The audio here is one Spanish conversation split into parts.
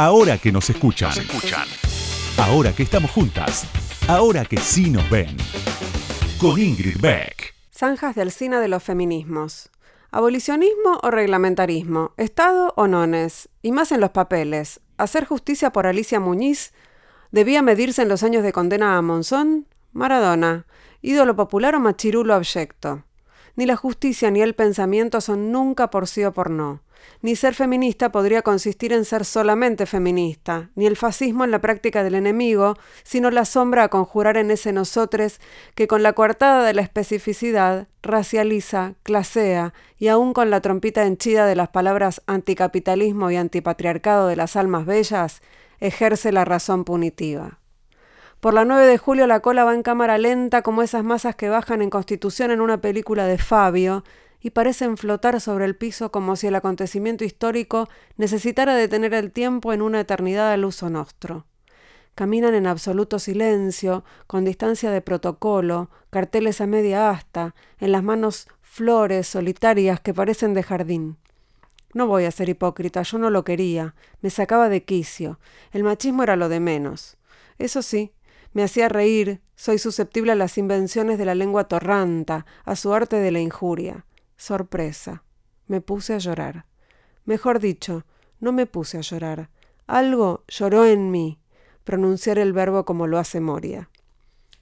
Ahora que nos escuchan. Ahora que estamos juntas. Ahora que sí nos ven. Con Ingrid Beck. Zanjas del Cine de los Feminismos. Abolicionismo o reglamentarismo, Estado o nones, y más en los papeles. Hacer justicia por Alicia Muñiz debía medirse en los años de condena a Monzón, Maradona, ídolo popular o machirulo abyecto. Ni la justicia ni el pensamiento son nunca por sí o por no. Ni ser feminista podría consistir en ser solamente feminista, ni el fascismo en la práctica del enemigo, sino la sombra a conjurar en ese nosotres que con la coartada de la especificidad racializa, clasea y aún con la trompita henchida de las palabras anticapitalismo y antipatriarcado de las almas bellas, ejerce la razón punitiva. Por la 9 de julio la cola va en cámara lenta como esas masas que bajan en Constitución en una película de Fabio, y parecen flotar sobre el piso como si el acontecimiento histórico necesitara detener el tiempo en una eternidad al uso nostro. Caminan en absoluto silencio, con distancia de protocolo, carteles a media asta, en las manos flores solitarias que parecen de jardín. No voy a ser hipócrita, yo no lo quería, me sacaba de quicio, el machismo era lo de menos. Eso sí, me hacía reír, soy susceptible a las invenciones de la lengua torranta, a su arte de la injuria. Sorpresa. Me puse a llorar. Mejor dicho, no me puse a llorar. Algo lloró en mí, pronunciar el verbo como lo hace Moria.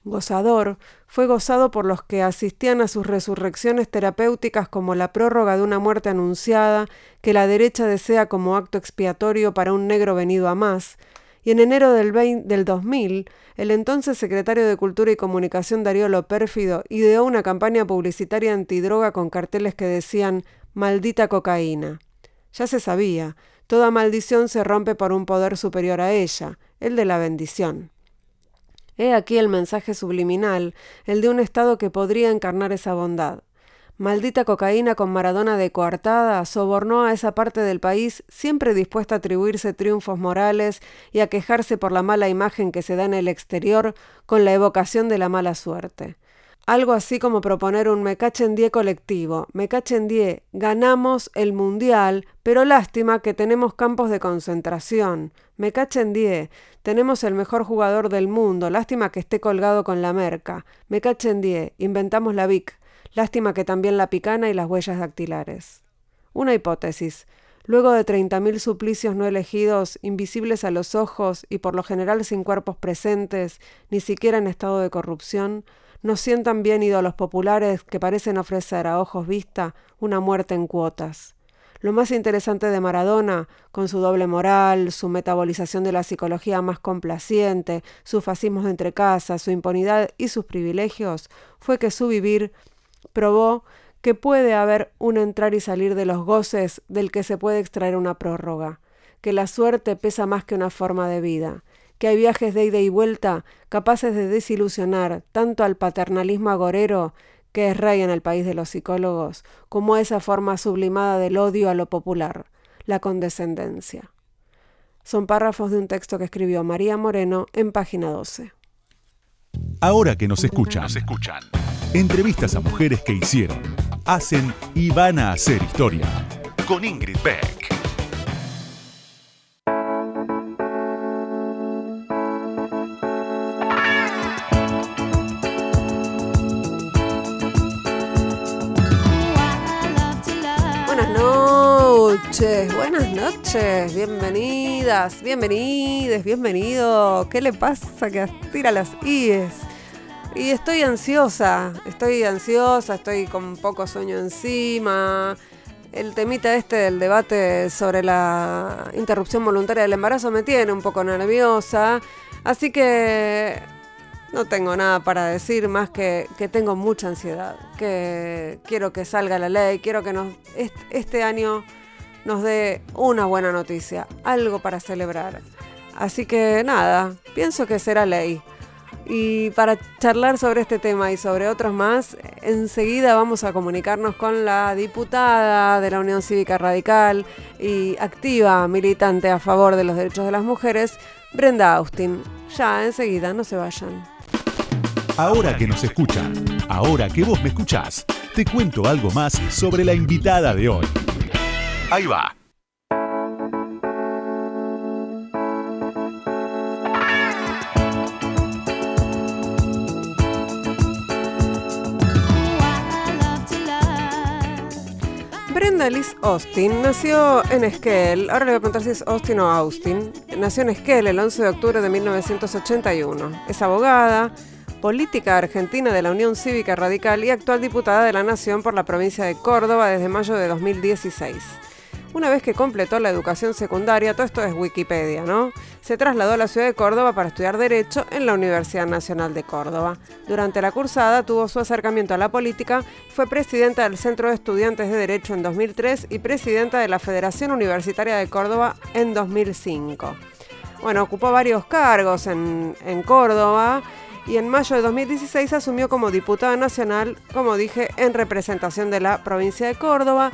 Gozador fue gozado por los que asistían a sus resurrecciones terapéuticas como la prórroga de una muerte anunciada que la derecha desea como acto expiatorio para un negro venido a más, y en enero del, 20, del 2000, el entonces secretario de Cultura y Comunicación Darío Pérfido ideó una campaña publicitaria antidroga con carteles que decían Maldita cocaína. Ya se sabía, toda maldición se rompe por un poder superior a ella, el de la bendición. He aquí el mensaje subliminal, el de un Estado que podría encarnar esa bondad. Maldita cocaína con Maradona de coartada sobornó a esa parte del país siempre dispuesta a atribuirse triunfos morales y a quejarse por la mala imagen que se da en el exterior con la evocación de la mala suerte. Algo así como proponer un me die colectivo. Me die, ganamos el mundial, pero lástima que tenemos campos de concentración. Me die, tenemos el mejor jugador del mundo, lástima que esté colgado con la merca. Me die, inventamos la VIC. Lástima que también la picana y las huellas dactilares. Una hipótesis. Luego de 30.000 suplicios no elegidos, invisibles a los ojos y por lo general sin cuerpos presentes, ni siquiera en estado de corrupción, nos sientan bien ídolos populares que parecen ofrecer a ojos vista una muerte en cuotas. Lo más interesante de Maradona, con su doble moral, su metabolización de la psicología más complaciente, sus fascismos entre casas, su impunidad y sus privilegios, fue que su vivir probó que puede haber un entrar y salir de los goces del que se puede extraer una prórroga, que la suerte pesa más que una forma de vida, que hay viajes de ida y vuelta capaces de desilusionar tanto al paternalismo agorero que es rey en el país de los psicólogos, como a esa forma sublimada del odio a lo popular, la condescendencia. Son párrafos de un texto que escribió María Moreno en página 12. Ahora que nos escuchan, nos escuchan. Entrevistas a mujeres que hicieron, hacen y van a hacer historia. Con Ingrid Beck. Buenas noches, buenas noches, bienvenidas, bienvenides, bienvenido. ¿Qué le pasa que tira las IES? Y estoy ansiosa, estoy ansiosa, estoy con poco sueño encima. El temita este del debate sobre la interrupción voluntaria del embarazo me tiene un poco nerviosa. Así que no tengo nada para decir más que que tengo mucha ansiedad, que quiero que salga la ley, quiero que nos, este año nos dé una buena noticia, algo para celebrar. Así que nada, pienso que será ley. Y para charlar sobre este tema y sobre otros más, enseguida vamos a comunicarnos con la diputada de la Unión Cívica Radical y activa militante a favor de los derechos de las mujeres, Brenda Austin. Ya, enseguida, no se vayan. Ahora que nos escuchan, ahora que vos me escuchás, te cuento algo más sobre la invitada de hoy. Ahí va. Brenda Liz Austin nació en Esquel. Ahora le voy a preguntar si es Austin o Austin. Nació en Esquel el 11 de octubre de 1981. Es abogada, política argentina de la Unión Cívica Radical y actual diputada de la Nación por la provincia de Córdoba desde mayo de 2016. Una vez que completó la educación secundaria, todo esto es Wikipedia, ¿no? Se trasladó a la ciudad de Córdoba para estudiar Derecho en la Universidad Nacional de Córdoba. Durante la cursada tuvo su acercamiento a la política, fue presidenta del Centro de Estudiantes de Derecho en 2003 y presidenta de la Federación Universitaria de Córdoba en 2005. Bueno, ocupó varios cargos en, en Córdoba y en mayo de 2016 asumió como diputada nacional, como dije, en representación de la provincia de Córdoba.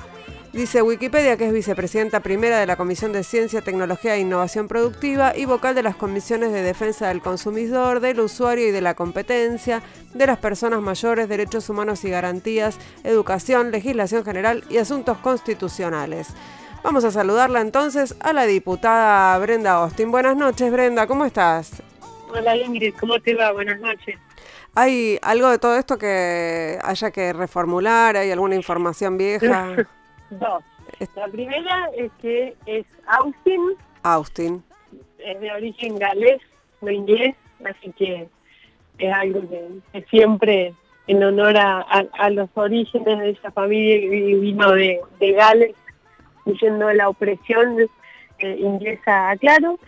Dice Wikipedia que es vicepresidenta primera de la Comisión de Ciencia, Tecnología e Innovación Productiva y vocal de las comisiones de defensa del consumidor, del usuario y de la competencia, de las personas mayores, derechos humanos y garantías, educación, legislación general y asuntos constitucionales. Vamos a saludarla entonces a la diputada Brenda Austin. Buenas noches, Brenda, ¿cómo estás? Hola Ingrid, ¿cómo te va? Buenas noches. ¿Hay algo de todo esto que haya que reformular? ¿Hay alguna información vieja? Dos. La primera es que es Austin. Austin. Es de origen galés, no inglés, así que es algo que, siempre en honor a, los orígenes de esa familia que vino de, de Gales, huyendo de la opresión eh, inglesa, claro.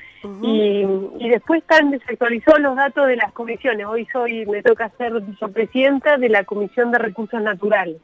y, y, después están desactualizados los datos de las comisiones. Hoy soy, me toca ser vicepresidenta de la Comisión de Recursos Naturales.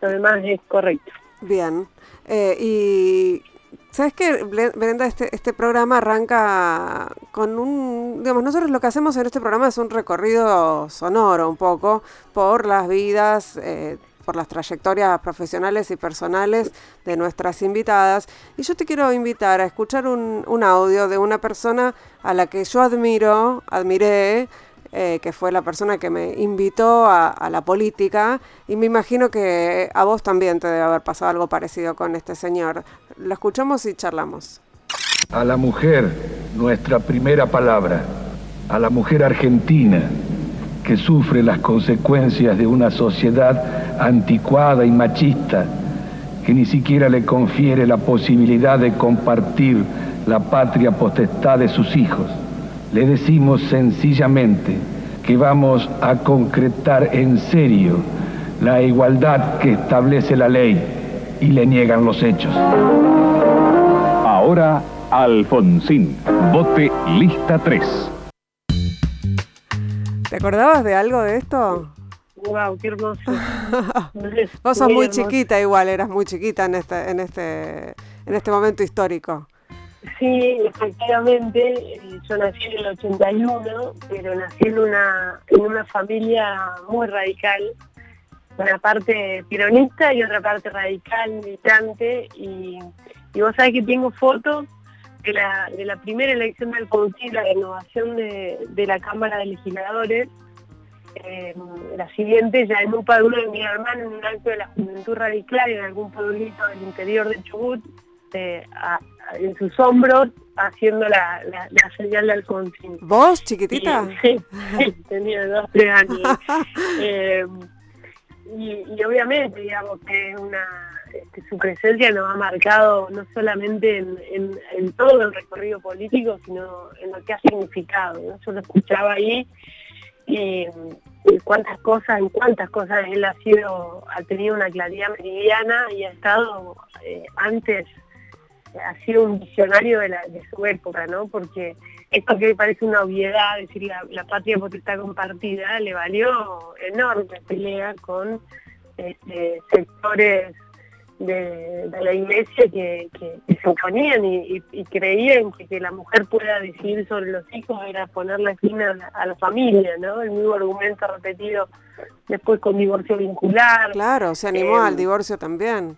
Lo demás es correcto. Bien. Eh, y ¿Sabes qué, Brenda? Este, este programa arranca con un... Digamos, nosotros lo que hacemos en este programa es un recorrido sonoro un poco por las vidas, eh, por las trayectorias profesionales y personales de nuestras invitadas. Y yo te quiero invitar a escuchar un, un audio de una persona a la que yo admiro, admiré, eh, que fue la persona que me invitó a, la política, y me imagino que a vos también te debe haber pasado algo parecido con este señor. Lo escuchamos y charlamos. A la mujer, nuestra primera palabra, a la mujer argentina que sufre las consecuencias de una sociedad anticuada y machista, que ni siquiera le confiere la posibilidad de compartir la patria potestad de sus hijos le decimos sencillamente que vamos a concretar en serio la igualdad que establece la ley y le niegan los hechos. Ahora, Alfonsín, vote lista 3. ¿Te acordabas de algo de esto? Wow, qué hermoso. Vos sos muy, chiquita igual, eras muy chiquita en este, en este, en este momento histórico. Sí, efectivamente, yo nací en el 81, pero nací en una, en una familia muy radical, una parte peronista y otra parte radical, militante, y, vos sabés que tengo fotos de la, de la primera elección del Council, la renovación de, la Cámara de Legisladores, eh, la siguiente ya en un padrón de mi hermano en un acto de la Juventud Radical en algún pueblito del interior de Chubut, eh, en sus hombros haciendo la, la, señal del Alfonsín. ¿Vos, chiquitita? sí, tenía dos, tres años. Eh, y, obviamente, digamos, que una, este, su presencia nos ha marcado no solamente en, todo el recorrido político, sino en lo que ha significado. Yo lo escuchaba ahí y, cuántas cosas, en cuántas cosas él ha sido, ha tenido una claridad meridiana y ha estado eh, antes ha sido un visionario de, su época, ¿no? Porque esto que parece una obviedad, es decir, la, patria potestad compartida, le valió enorme pelea con este, sectores de, la iglesia que, se oponían y, creían que que la mujer pueda decidir sobre los hijos era ponerle fin a la, familia, ¿no? El mismo argumento repetido después con divorcio vincular. Claro, se animó al eh, divorcio también.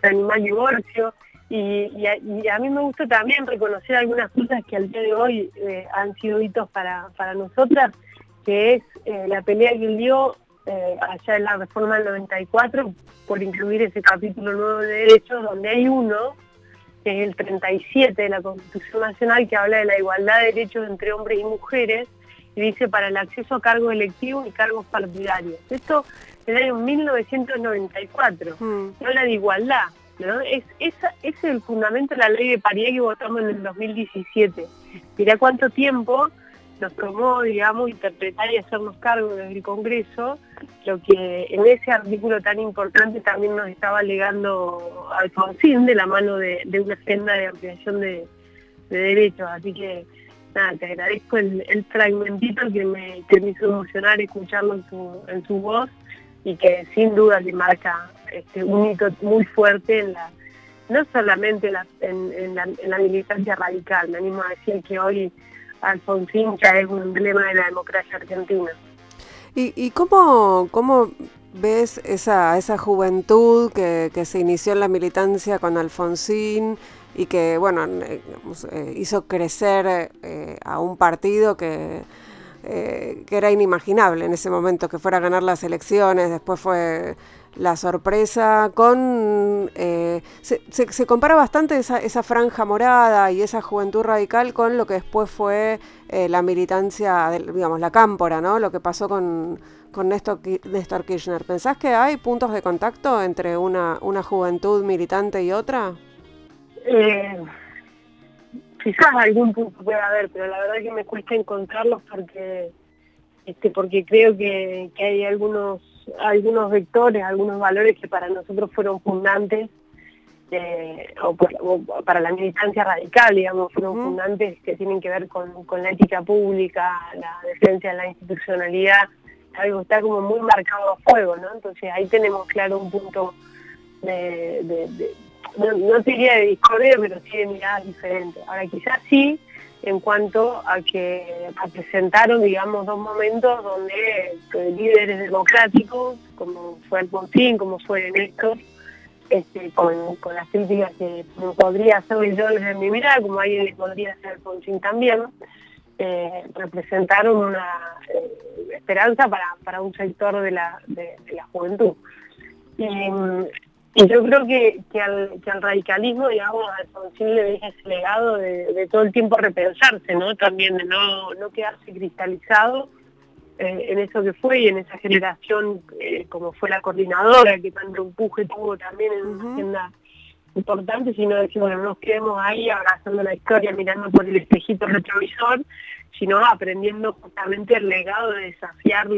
Se animó al divorcio. Y, a, mí me gusta también reconocer algunas cosas que al día de hoy eh, han sido hitos para, para nosotras, que es eh, la pelea que él dio eh, allá en la reforma del 94 por incluir ese capítulo nuevo de derechos, donde hay uno, que es el 37 de la Constitución Nacional, que habla de la igualdad de derechos entre hombres y mujeres, y dice para el acceso a cargos electivos y cargos partidarios. Esto en el año 1994, mm. no la de igualdad. ¿No? Es, es el fundamento de la ley de paridad que votamos en el 2017. Mirá cuánto tiempo nos tomó, digamos, interpretar y hacernos cargo desde el Congreso, lo que en ese artículo tan importante también nos estaba alegando Alfonsín de la mano de, una agenda de ampliación de, derechos. Así que, nada, te agradezco el, fragmentito que me, que me hizo emocionar escucharlo su, en su voz y que sin duda le marca este, un hito muy fuerte en la no solamente en, la, en la militancia radical, me animo a decir que hoy Alfonsín ya es un emblema de la democracia argentina. ¿Y, y cómo, cómo ves esa, esa juventud que, se inició en la militancia con Alfonsín y que, bueno, eh, eh, hizo crecer eh, a un partido que, que era inimaginable en ese momento que fuera a ganar las elecciones, después fue la sorpresa con... Eh, se, compara bastante esa, esa, franja morada y esa juventud radical con lo que después fue eh, la militancia, digamos, la cámpora, ¿no? Lo que pasó con, con Néstor, Néstor, Kirchner. ¿Pensás que hay puntos de contacto entre una, una juventud militante y otra? Eh, quizás algún punto puede haber, pero la verdad que me cuesta encontrarlos porque, este, porque creo que, que hay algunos algunos vectores, algunos valores que para nosotros fueron fundantes, eh, o, para la militancia radical, digamos, fueron fundantes que tienen que ver con, la ética pública, la defensa de la institucionalidad, algo está como muy marcado a fuego, ¿no? Entonces ahí tenemos claro un punto de, no, no, te diría de discordia, pero sí de miradas diferentes. Ahora quizás sí, en cuanto a que presentaron, digamos, dos momentos donde eh, líderes democráticos, como fue Alfonsín, como fue Néstor, este, con, las críticas que podría hacer yo desde mi mirada, como alguien le podría hacer Alfonsín también, eh, representaron una eh, esperanza para, un sector de la, de, la juventud. Y yo creo que, que, al, que al radicalismo, digamos, al le deja ese legado de, todo el tiempo repensarse, ¿no? También de no, no quedarse cristalizado eh, en eso que fue y en esa generación, eh, como fue la coordinadora, que tanto empuje tuvo también en una agenda importante, sino decir, bueno, no nos quedemos ahí abrazando la historia, mirando por el espejito retrovisor, sino aprendiendo justamente el legado de desafiar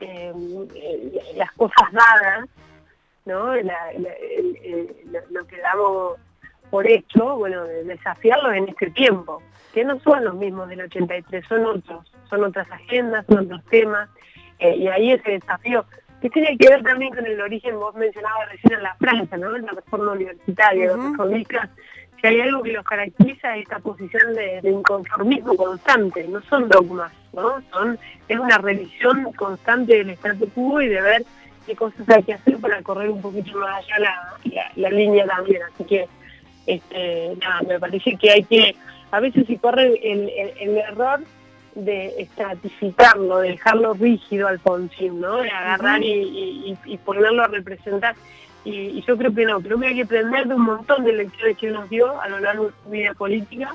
eh, las cosas dadas ¿no? lo que damos por hecho, bueno, de desafiarlos en este tiempo, que no son los mismos del 83, son otros, son otras agendas, son otros temas, eh, y ahí ese desafío, que tiene que ver también con el origen, vos mencionabas recién en la Francia, ¿no? En la reforma universitaria, uh -huh. que hay algo que los caracteriza es esta posición de, inconformismo constante, no son dogmas, ¿no? Son, es una revisión constante del status quo y de ver qué cosas hay que hacer para correr un poquito más allá la, línea también. Así que, este, nada, me parece que hay que, a veces si corre el, error de estratificarlo, de dejarlo rígido al Alfonsín, ¿no? De agarrar y, ponerlo a representar. Y, yo creo que no, creo que hay que aprender de un montón de lecciones que nos dio a lo largo de su vida política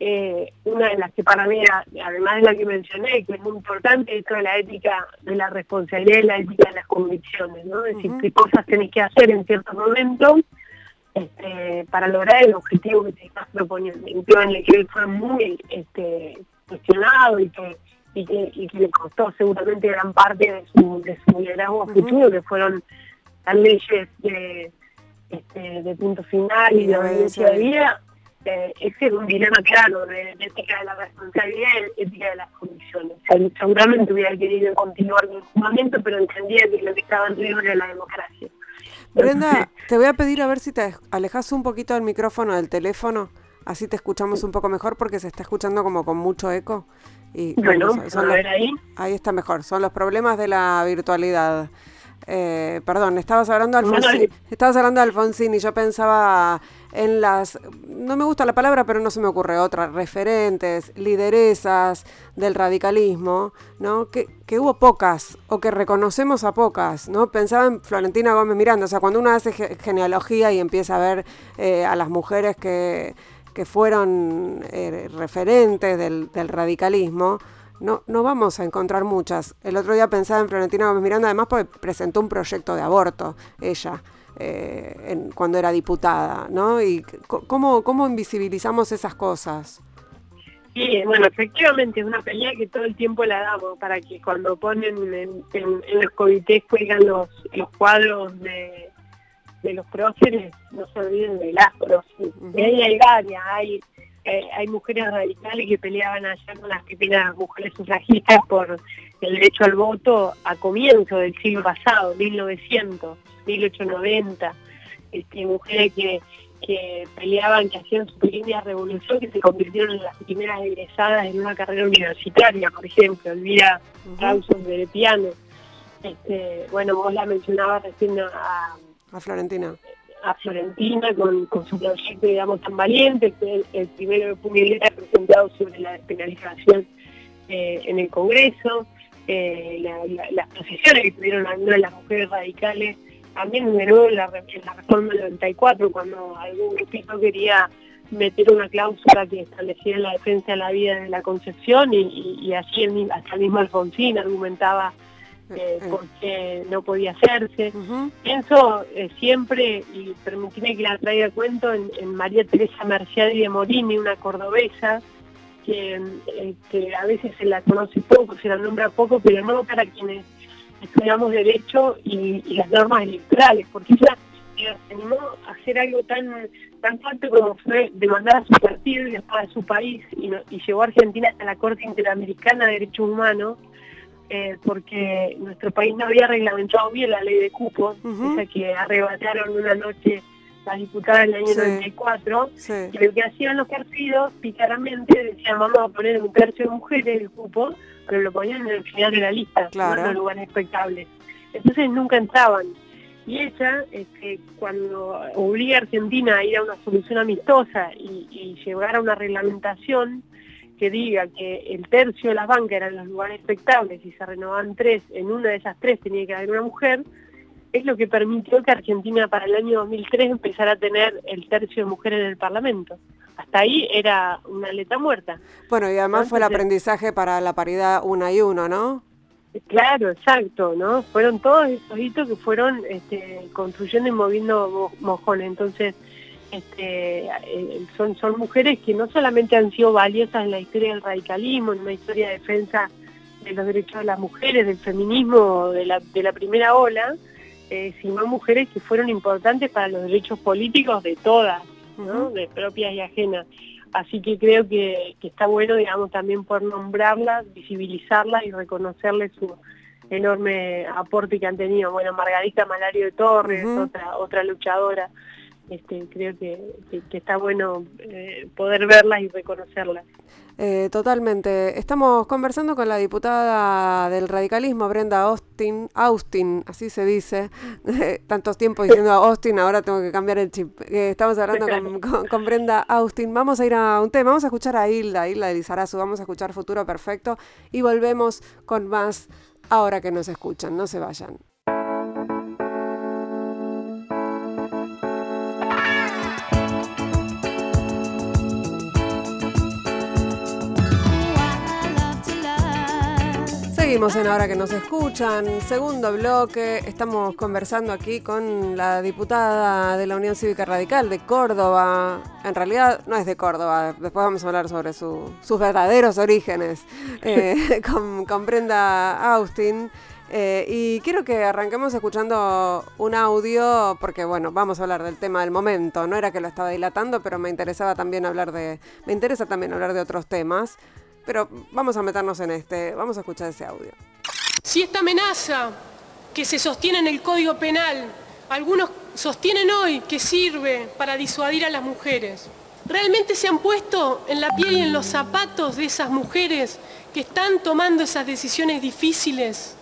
eh, una de las que para mí, además de la que mencioné, que es muy importante, es toda la ética de la responsabilidad y la ética de las convicciones, ¿no? Es decir, qué cosas tenés que hacer en cierto momento este, para lograr el objetivo que te estás proponiendo. En que él fue muy este, cuestionado y que, y que, le costó seguramente gran parte de su, de su liderazgo futuro, que fueron las leyes de, este, de punto final y de obediencia de vida ese es un dilema claro de, ética de la responsabilidad y ética de las condiciones. seguramente hubiera querido continuar con el momento, pero entendía que lo que estaba en riesgo era la democracia. Brenda, te voy a pedir a ver si te alejas un poquito del micrófono del teléfono, así te escuchamos un poco mejor porque se está escuchando como con mucho eco. Y, bueno, a ver ahí. Ahí está mejor, son los problemas de la virtualidad. Eh, perdón, estabas hablando de Alfonsín, estabas hablando de Alfonsín y yo pensaba en las, no me gusta la palabra, pero no se me ocurre otra, referentes, lideresas del radicalismo, ¿no? Que, que hubo pocas, o que reconocemos a pocas, ¿no? Pensaba en Florentina Gómez Miranda, o sea, cuando uno hace genealogía y empieza a ver eh, a las mujeres que que fueron eh, referentes del, radicalismo, no, no vamos a encontrar muchas. El otro día pensaba en Florentina Gómez Miranda, además porque presentó un proyecto de aborto, ella. Eh, cuando era diputada, ¿no? Y cómo, cómo invisibilizamos esas cosas. Sí, bueno, efectivamente es una pelea que todo el tiempo la damos para que cuando ponen en, los comités cuelgan los, los cuadros de, los próceres no se olviden de las próceres. Y ahí hay varias, hay, eh, hay mujeres radicales que peleaban allá con las primeras mujeres sufragistas por el derecho al voto a comienzo del siglo pasado, 1900, 1890. Este, mujeres que que peleaban, que hacían su pequeña revolución, que se convirtieron en las primeras egresadas en una carrera universitaria, por ejemplo, Elvira Rawson de piano. Este, bueno, vos la mencionabas recién a, a Florentina. A Florentina con, su proyecto, digamos, tan valiente, el, el primero de presentado sobre la despenalización eh, en el Congreso, eh, las posiciones que tuvieron algunas de las mujeres radicales también de nuevo en la, reforma del 94, cuando algún grupito quería meter una cláusula que estableciera la defensa de la vida de la Concepción y, así hasta el mismo Alfonsín argumentaba eh, eh. por qué no podía hacerse. Pienso eh, siempre, y permíteme que la traiga cuento, en, María Teresa Merciadi de Morini, una cordobesa, que, que a veces se la conoce poco, se la nombra poco, pero no para quienes estudiamos derecho y, las normas electorales, porque ella se animó a hacer algo tan tan fuerte como fue demandar a su partido y después a su país y, llevó a Argentina hasta la Corte Interamericana de Derechos Humanos eh, porque nuestro país no había reglamentado bien la ley de cupos, esa que arrebataron una noche las diputadas en el año 94, y lo que hacían los partidos, picaramente, decían vamos a poner un tercio de mujeres en el cupo, pero lo ponían en el final de la lista, claro. no en lugares expectables. Entonces nunca entraban. Y ella, este, cuando obliga a Argentina a ir a una solución amistosa y, y llegar a una reglamentación que diga que el tercio de las bancas eran los lugares expectables y se renovaban tres, en una de esas tres tenía que haber una mujer, es lo que permitió que Argentina para el año 2003 empezara a tener el tercio de mujeres en el Parlamento. Hasta ahí era una letra muerta. Bueno, y además fue el aprendizaje para la paridad una y uno, ¿no? Claro, exacto, ¿no? Fueron todos esos hitos que fueron este, construyendo y moviendo mojones. Entonces, este, eh, son, son mujeres que no solamente han sido valiosas en la historia del radicalismo, en una historia de defensa de los derechos de las mujeres, del feminismo, de la, de la primera ola, eh, sino mujeres que fueron importantes para los derechos políticos de todas, de propias y ajenas. Así que creo que, está bueno, digamos, también por nombrarlas, visibilizarlas y reconocerles su enorme aporte que han tenido. Bueno, Margarita Malario de Torres, otra, otra luchadora. Este, creo que, está bueno eh, poder verlas y reconocerlas. Eh, totalmente. Estamos conversando con la diputada del radicalismo, Brenda Austin, Austin, así se dice. Tantos tiempos diciendo Austin, ahora tengo que cambiar el chip. Eh, estamos hablando con, Brenda Austin. Vamos a ir a un tema, vamos a escuchar a Hilda, Hilda de Lizarazu, vamos a escuchar Futuro Perfecto y volvemos con más ahora que nos escuchan. No se vayan. Seguimos en Ahora que nos escuchan, segundo bloque, estamos conversando aquí con la diputada de la Unión Cívica Radical de Córdoba, en realidad no es de Córdoba, después vamos a hablar sobre sus verdaderos orígenes, eh, con, Brenda Austin. Eh, y quiero que arranquemos escuchando un audio, porque bueno, vamos a hablar del tema del momento. No era que lo estaba dilatando, pero me interesaba también hablar de. Me interesa también hablar de otros temas. Pero vamos a meternos en este, vamos a escuchar ese audio. Si esta amenaza que se sostiene en el Código Penal, algunos sostienen hoy que sirve para disuadir a las mujeres, ¿realmente se han puesto en la piel y en los zapatos de esas mujeres que están tomando esas decisiones difíciles?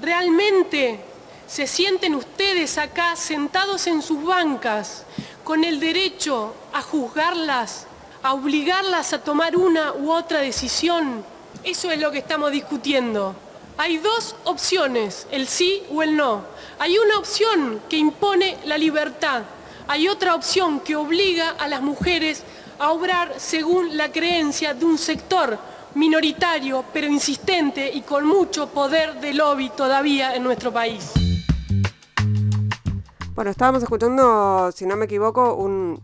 ¿Realmente se sienten ustedes acá sentados en sus bancas con el derecho a juzgarlas a obligarlas a tomar una u otra decisión. Eso es lo que estamos discutiendo. Hay dos opciones, el sí o el no. Hay una opción que impone la libertad. Hay otra opción que obliga a las mujeres a obrar según la creencia de un sector minoritario pero insistente y con mucho poder de lobby todavía en nuestro país. Bueno, estábamos escuchando, si no me equivoco, un,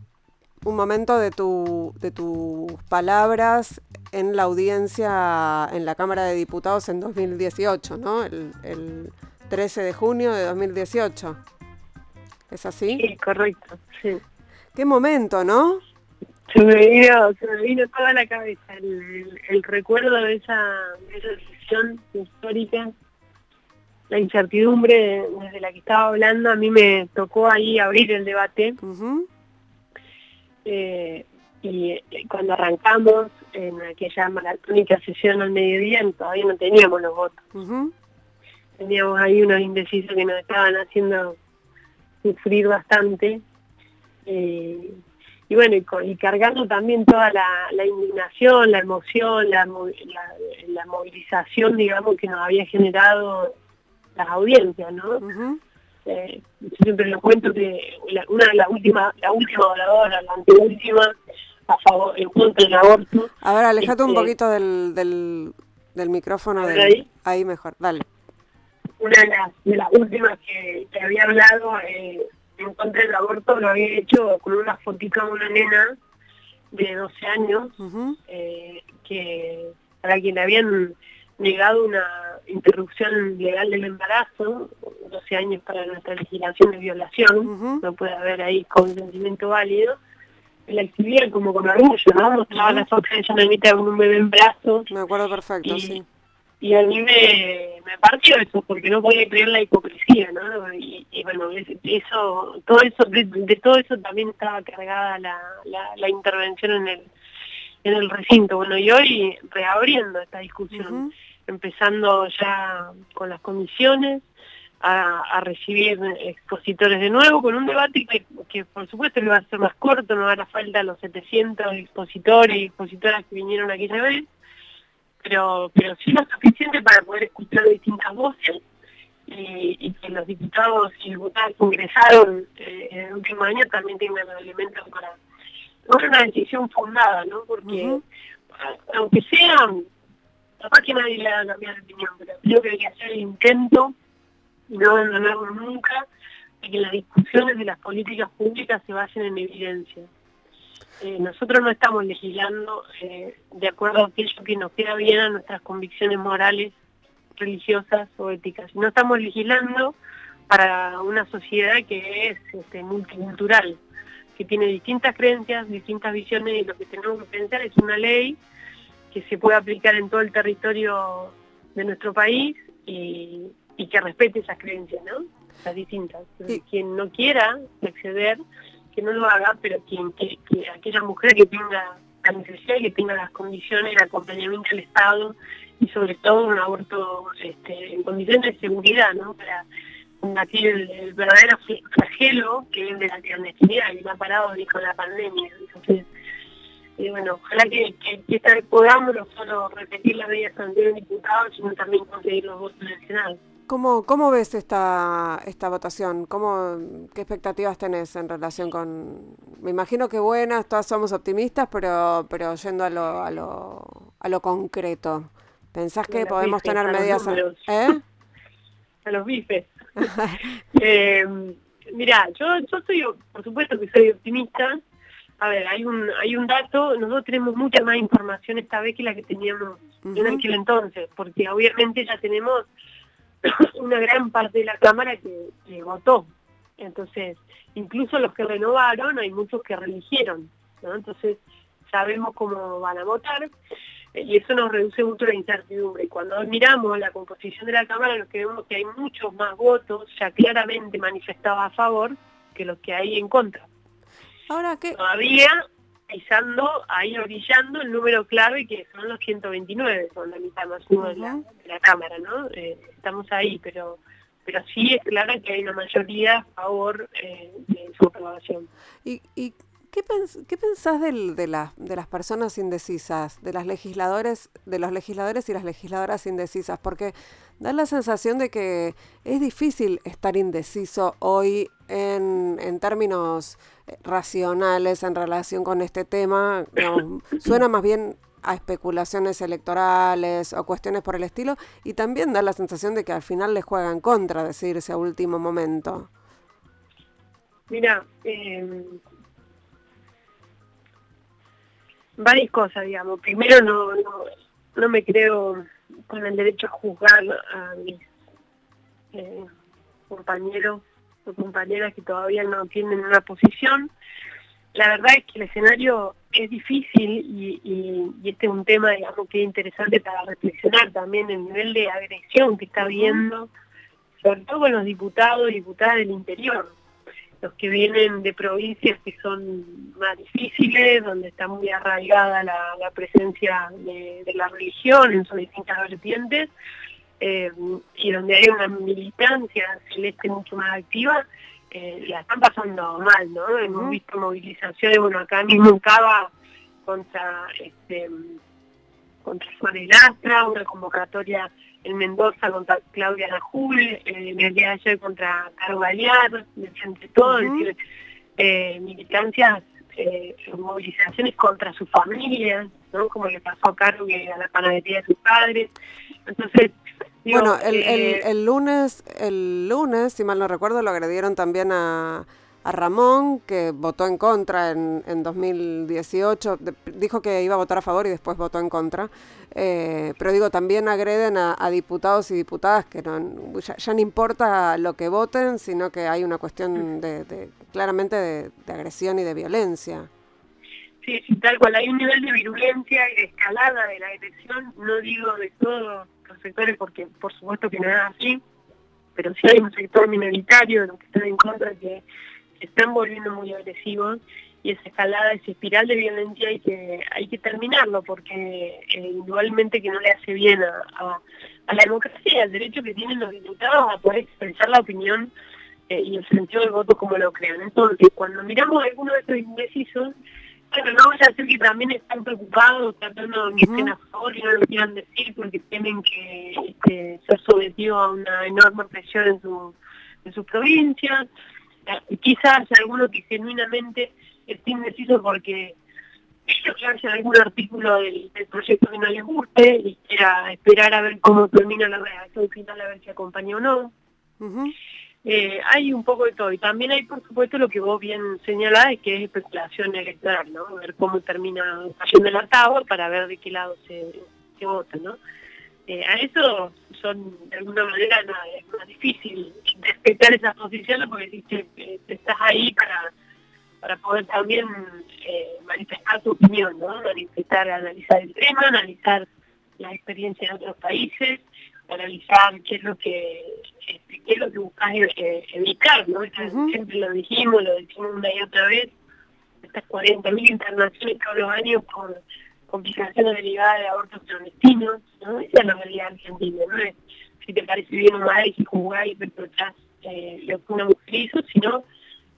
momento de, tu, de tus palabras en la audiencia en la Cámara de Diputados en 2018, ¿no? El, el 13 de junio de 2018. ¿Es así? Sí, correcto, sí. Qué momento, ¿no? Se me vino, se me vino toda la cabeza el, recuerdo de esa, de esa decisión histórica la incertidumbre desde la que estaba hablando, a mí me tocó ahí abrir el debate. Eh, y cuando arrancamos en aquella maratónica sesión al mediodía, todavía no teníamos los votos. Teníamos ahí unos indecisos que nos estaban haciendo sufrir bastante. Eh, y bueno, y, cargando también toda la, indignación, la emoción, la, la movilización, digamos, que nos había generado las audiencias, ¿no? Eh, siempre lo cuento que una de las últimas, la última oradora, la anteúltima, a favor, en contra del aborto. A ver, alejate un este, poquito del, del, del micrófono. ahí? ahí mejor, dale. Una de las, de las últimas que, que había hablado eh, en contra del aborto lo había hecho con una fotito de una nena de 12 años, eh, que para quien habían negado una interrupción legal del embarazo, 12 años para nuestra legislación de violación, no puede haber ahí consentimiento válido, la exhibían como con orgullo, ¿no? Mostraba las fotos de con un bebé en brazos. Me acuerdo perfecto, y, sí. Y a mí me, me partió eso, porque no podía creer la hipocresía, ¿no? Y, bueno, eso, todo eso, de, todo eso también estaba cargada la, la, la intervención en el en el recinto. Bueno, y hoy reabriendo esta discusión empezando ya con las comisiones, a, recibir expositores de nuevo, con un debate que, por supuesto que va a ser más corto, no hará falta los 700 expositores y expositoras que vinieron aquella vez, pero, pero sí lo suficiente para poder escuchar distintas voces y, que los diputados y diputadas que ingresaron eh, en el último año también tengan los elementos para tomar una decisión fundada, ¿no? Porque aunque sean capaz que nadie le va a cambiar de opinión, pero creo que hay que hacer el intento y no abandonarlo nunca de que las discusiones de las políticas públicas se basen en evidencia. Eh, nosotros no estamos legislando eh, de acuerdo a aquello que nos queda bien a nuestras convicciones morales, religiosas o éticas. No estamos legislando para una sociedad que es este, multicultural, que tiene distintas creencias, distintas visiones y lo que tenemos que pensar es una ley que se pueda aplicar en todo el territorio de nuestro país y, que respete esas creencias, ¿no? Las distintas. Quien no quiera acceder, que no lo haga, pero quien que, aquella mujer que tenga la necesidad que tenga las condiciones, el acompañamiento del Estado y sobre todo un aborto este, en condiciones de seguridad, ¿no? Para combatir el, verdadero flagelo que es de la clandestinidad y me ha parado con la pandemia. Entonces, y bueno, ojalá que, que, podamos no solo repetir la ley de diputados, sino también conseguir los votos en el Senado. ¿Cómo, ¿Cómo ves esta, esta votación? ¿Cómo, ¿Qué expectativas tenés en relación con...? Me imagino que buenas, todas somos optimistas, pero, pero yendo a lo, a lo, a lo concreto. ¿Pensás que podemos tener medidas... ¿Eh? A los bifes. eh, mira, yo, yo soy, por supuesto que soy optimista, a ver, hay un, hay un dato, nosotros tenemos mucha más información esta vez que la que teníamos en aquel entonces, porque obviamente ya tenemos una gran parte de la Cámara que, votó. Entonces, incluso los que renovaron, hay muchos que religieron, ¿no? Entonces, sabemos cómo van a votar eh, y eso nos reduce mucho la incertidumbre. Y cuando miramos la composición de la Cámara, nos que vemos que hay muchos más votos ya claramente manifestados a favor que los que hay en contra. Ahora que... Todavía pisando, ahí brillando el número clave que son los 129, son la mitad más uno de, la, Cámara, ¿no? Eh, estamos ahí, pero pero sí es claro que hay una mayoría a favor eh, de su aprobación. ¿Y, y qué, qué pensás del, de, la, de las personas indecisas, de las legisladores, de los legisladores y las legisladoras indecisas? Porque da la sensación de que es difícil estar indeciso hoy en, en términos racionales en relación con este tema, suena más bien a especulaciones electorales o cuestiones por el estilo, y también da la sensación de que al final les juegan contra decirse a último momento. Mira, eh, varias cosas, digamos. Primero, no, no, no me creo con el derecho a juzgar a mis eh, o compañeras que todavía no tienen una posición. La verdad es que el escenario es difícil y, y, este es un tema, digamos, que es interesante para reflexionar también el nivel de agresión que está habiendo, sobre todo con los diputados y diputadas del interior los que vienen de provincias que son más difíciles, donde está muy arraigada la, presencia de, la religión en sus distintas vertientes, eh, y donde hay una militancia celeste mucho más activa, eh, la están pasando mal, ¿no? Hemos visto movilizaciones, bueno, acá mismo en Cava contra este contra Suárez Lastra, una convocatoria en Mendoza contra Claudia Najul, eh, en el día de ayer contra Caro Galear, entre todo, es decir, eh, militancias, eh, movilizaciones contra su familia, ¿no? como le pasó a Caro que a la panadería de sus padres. Entonces, bueno, el, el, el, lunes, el lunes, si mal no recuerdo, lo agredieron también a, a Ramón, que votó en contra en, en 2018, dijo que iba a votar a favor y después votó en contra. Eh, pero digo, también agreden a, diputados y diputadas que no, ya, no importa lo que voten, sino que hay una cuestión de, claramente de, agresión y de violencia. Sí, sí, tal cual. Hay un nivel de virulencia y de escalada de la elección, no digo de todos los sectores, porque por supuesto que no es así, pero sí hay un sector minoritario de los que están en contra que se están volviendo muy agresivos y esa escalada, esa espiral de violencia hay que hay que terminarlo porque eh, igualmente que no le hace bien a, la democracia y al derecho que tienen los diputados a poder expresar la opinión eh, y el sentido del voto como lo crean. Entonces, cuando miramos a algunos de estos indecisos, bueno, no vaya a ser que también están preocupados, tratando de que estén a favor y no lo quieran decir porque tienen que este, ser sometidos a una enorme presión en, su, en sus provincias quizás alguno que genuinamente esté indeciso porque hace algún artículo del, proyecto que no les guste y quiera esperar a ver cómo termina la redacción final, a ver si acompaña o no. Eh, hay un poco de todo. Y también hay, por supuesto, lo que vos bien señalás, que es especulación electoral, ¿no? Ver cómo termina cayendo el atado para ver de qué lado se, vota, ¿no? Eh, a eso son, de alguna manera, es más difícil respetar esas posiciones porque dice, eh, estás ahí para, para poder también manifestar tu opinión, ¿no? Manifestar, analizar el tema, analizar la experiencia de otros países, analizar qué es lo que este, qué es lo que buscas evitar, ¿no? Siempre lo dijimos, lo decimos una y otra vez, estas 40.000 internaciones todos los años por complicaciones derivadas de abortos clandestinos, ¿no? Esa es la realidad argentina, no es si te parece bien o mal si juzgás y reprochás eh, lo que una mujer hizo, sino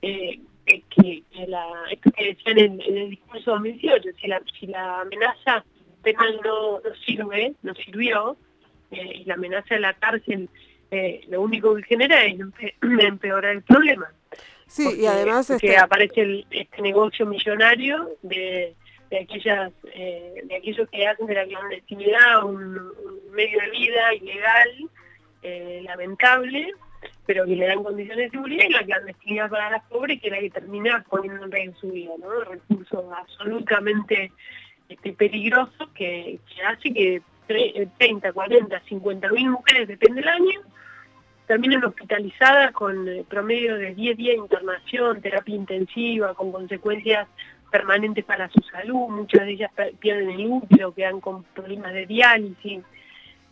eh, que, la, esto que decían en, el discurso 2018, si la, si la amenaza penal no, no sirve, no sirvió, eh, y la amenaza de la cárcel eh, lo único que genera es empeorar el problema. Sí, y además... Este... aparece este negocio millonario de de aquellas eh, de aquellos que hacen de la clandestinidad un, medio de vida ilegal, eh, lamentable, pero que le dan condiciones de seguridad y la clandestinidad para las pobres que la que termina poniendo en riesgo su vida, ¿no? Recursos absolutamente este, peligrosos que, hace que 30, 40, 50 mil mujeres, depende del año, terminen hospitalizadas con eh, promedio de 10 días de internación, terapia intensiva, con consecuencias permanentes para su salud, muchas de ellas pierden el útero, quedan con problemas de diálisis.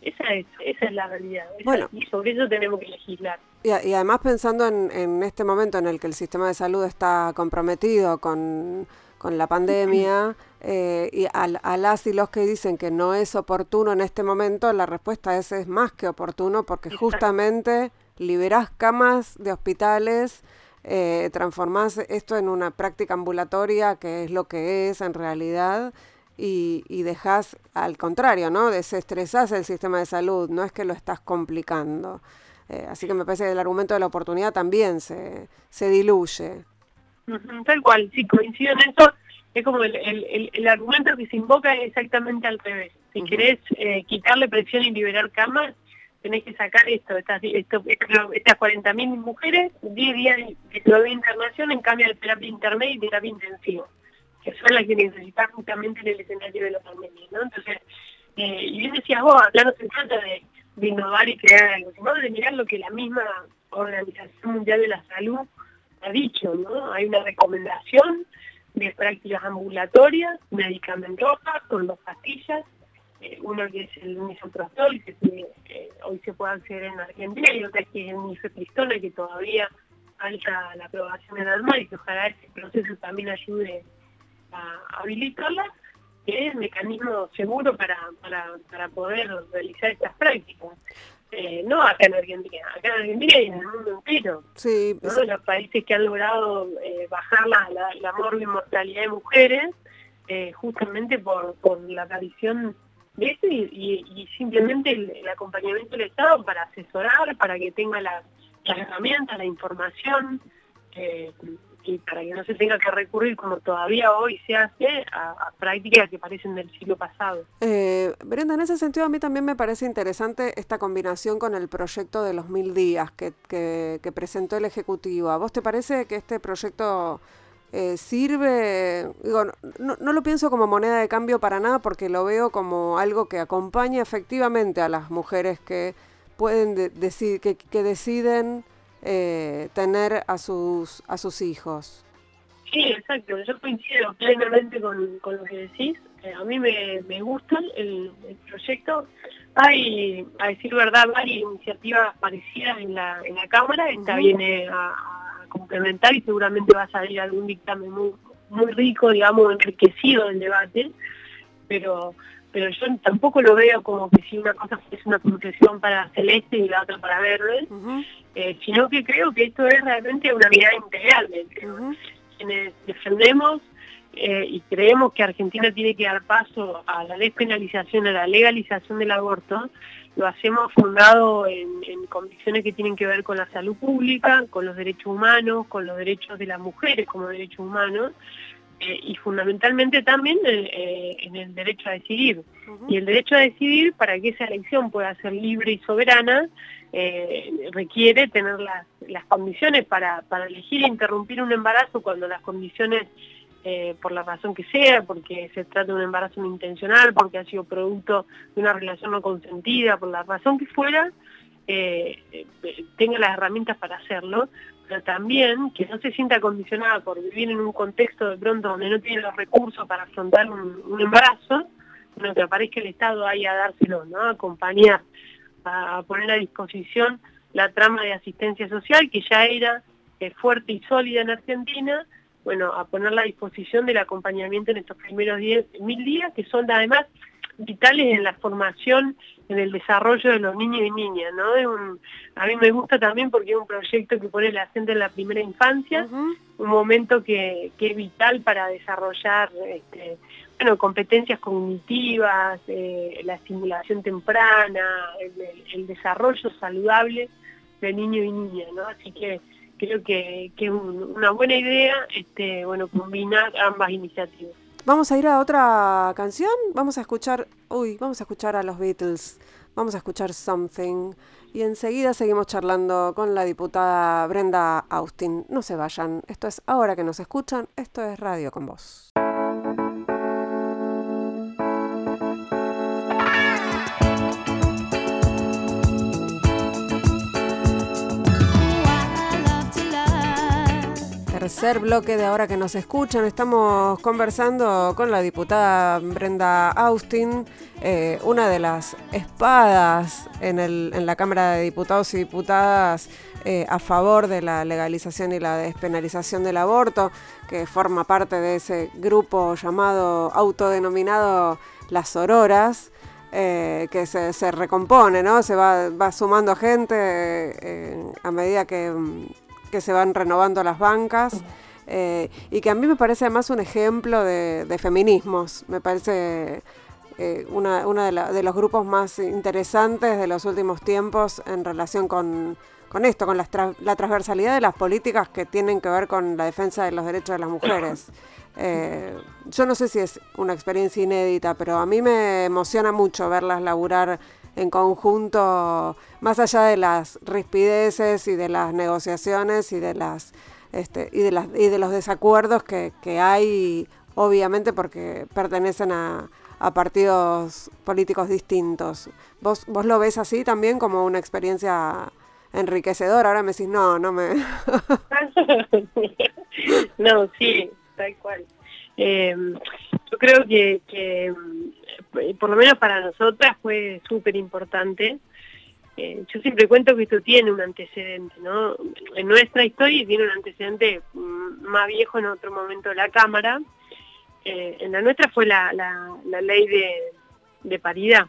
Esa es, esa es la realidad. y sobre eso tenemos que legislar. Y, además pensando en, este momento en el que el sistema de salud está comprometido con, la pandemia, eh, y a, las y los que dicen que no es oportuno en este momento, la respuesta es, es más que oportuno porque justamente liberás camas de hospitales, eh, transformás esto en una práctica ambulatoria, que es lo que es en realidad, y, y dejas al contrario, ¿no? Desestresás el sistema de salud, no es que lo estás complicando. Eh, así que me parece que el argumento de la oportunidad también se, se diluye. Tal cual, sí, coincido en eso. Es como el, el, el, argumento que se invoca es exactamente al revés. Si querés eh, quitarle presión y liberar camas, tenés que sacar esto, estas, esto, estas 40.000 mujeres, 10 días de internación en cambio de terapia intermedia y terapia intensiva, que son las que necesitan justamente en el escenario de la pandemia, ¿no? Entonces, eh, y bien decías vos, acá no se trata de, innovar y crear algo, sino de mirar lo que la misma Organización Mundial de la Salud ha dicho, ¿no? Hay una recomendación de prácticas ambulatorias, medicamentosas, con dos pastillas, eh, uno que es el misoprostol, que hoy se puede acceder en Argentina, y otra que es el mifepristona, que todavía falta la aprobación en ANMA y que ojalá este proceso también ayude a habilitarla, que es el mecanismo seguro para, para poder realizar estas prácticas. Eh, no acá en Argentina, acá en Argentina y en el mundo entero. Sí, Los países que han logrado eh, bajar la, la, la mortalidad de mujeres, eh, justamente por, por la aparición y, simplemente el, acompañamiento del Estado para asesorar, para que tenga las, herramientas, la información, y para que no se tenga que recurrir, como todavía hoy se hace, a, prácticas que parecen del siglo pasado. Eh, Brenda, en ese sentido a mí también me parece interesante esta combinación con el proyecto de los mil días que, que presentó el Ejecutivo. ¿A vos te parece que este proyecto eh, sirve, digo, no, lo pienso como moneda de cambio para nada porque lo veo como algo que acompaña efectivamente a las mujeres que pueden decir, que, que, deciden eh, tener a sus a sus hijos. Sí, exacto, yo coincido plenamente con, con lo que decís. Eh, a mí me, me gusta el, proyecto. Hay, a decir verdad, varias iniciativas parecidas en la, en la Cámara. Esta viene a complementar y seguramente va a salir algún dictamen muy, muy rico, digamos, enriquecido del debate, pero pero yo tampoco lo veo como que si una cosa es una concesión para celeste y la otra para verde, eh, sino que creo que esto es realmente una mirada integral. Quienes defendemos eh, y creemos que Argentina tiene que dar paso a la despenalización, a la legalización del aborto, lo hacemos fundado en, condiciones que tienen que ver con la salud pública, con los derechos humanos, con los derechos de las mujeres como derechos humanos, eh, y fundamentalmente también eh, en el derecho a decidir. Y el derecho a decidir, para que esa elección pueda ser libre y soberana, eh, requiere tener las, las condiciones para, para elegir e interrumpir un embarazo cuando las condiciones eh, por la razón que sea, porque se trata de un embarazo no intencional, porque ha sido producto de una relación no consentida, por la razón que fuera, eh, eh, tenga las herramientas para hacerlo, pero también que no se sienta condicionada por vivir en un contexto de pronto donde no tiene los recursos para afrontar un, embarazo, sino que aparezca el Estado ahí a dárselo, ¿no? a acompañar, a poner a disposición la trama de asistencia social que ya era fuerte y sólida en Argentina, bueno, a poner a disposición del acompañamiento en estos primeros diez, mil días, que son además vitales en la formación, en el desarrollo de los niños y niñas, ¿no? un, a mí me gusta también porque es un proyecto que pone el acento en la primera infancia, un momento que, que, es vital para desarrollar este, bueno, competencias cognitivas, eh, la estimulación temprana, el, el, desarrollo saludable de niños y niñas, ¿no? Así que creo que, es una buena idea este, bueno, combinar ambas iniciativas. Vamos a ir a otra canción, vamos a escuchar, uy, vamos a escuchar a los Beatles, vamos a escuchar Something. Y enseguida seguimos charlando con la diputada Brenda Austin. No se vayan, esto es ahora que nos escuchan, esto es Radio con Vos. Tercer bloque de ahora que nos escuchan. Estamos conversando con la diputada Brenda Austin, eh, una de las espadas en, el, en, la Cámara de Diputados y Diputadas eh, a favor de la legalización y la despenalización del aborto, que forma parte de ese grupo llamado autodenominado Las Auroras. Eh, que se, se, recompone, ¿no? Se va, va sumando gente a medida que que se van renovando las bancas. Eh, y que a mí me parece además un ejemplo de, feminismos. Me parece eh, una, de, de, los grupos más interesantes de los últimos tiempos en relación con, con esto, con la, la, transversalidad de las políticas que tienen que ver con la defensa de los derechos de las mujeres. Eh, yo no sé si es una experiencia inédita, pero a mí me emociona mucho verlas laburar en conjunto, más allá de las rispideces y de las negociaciones y de las este, y de las y de los desacuerdos que, que hay, obviamente porque pertenecen a, a partidos políticos distintos. ¿Vos, ¿Vos lo ves así también como una experiencia enriquecedora? Ahora me decís, no, no me... no, sí, tal cual. Eh, yo creo que, que, por lo menos para nosotras fue súper importante. Eh, yo siempre cuento que esto tiene un antecedente, ¿no? En nuestra historia tiene un antecedente mm, más viejo en otro momento de la Cámara. Eh, en la nuestra fue la, la, ley de, paridad,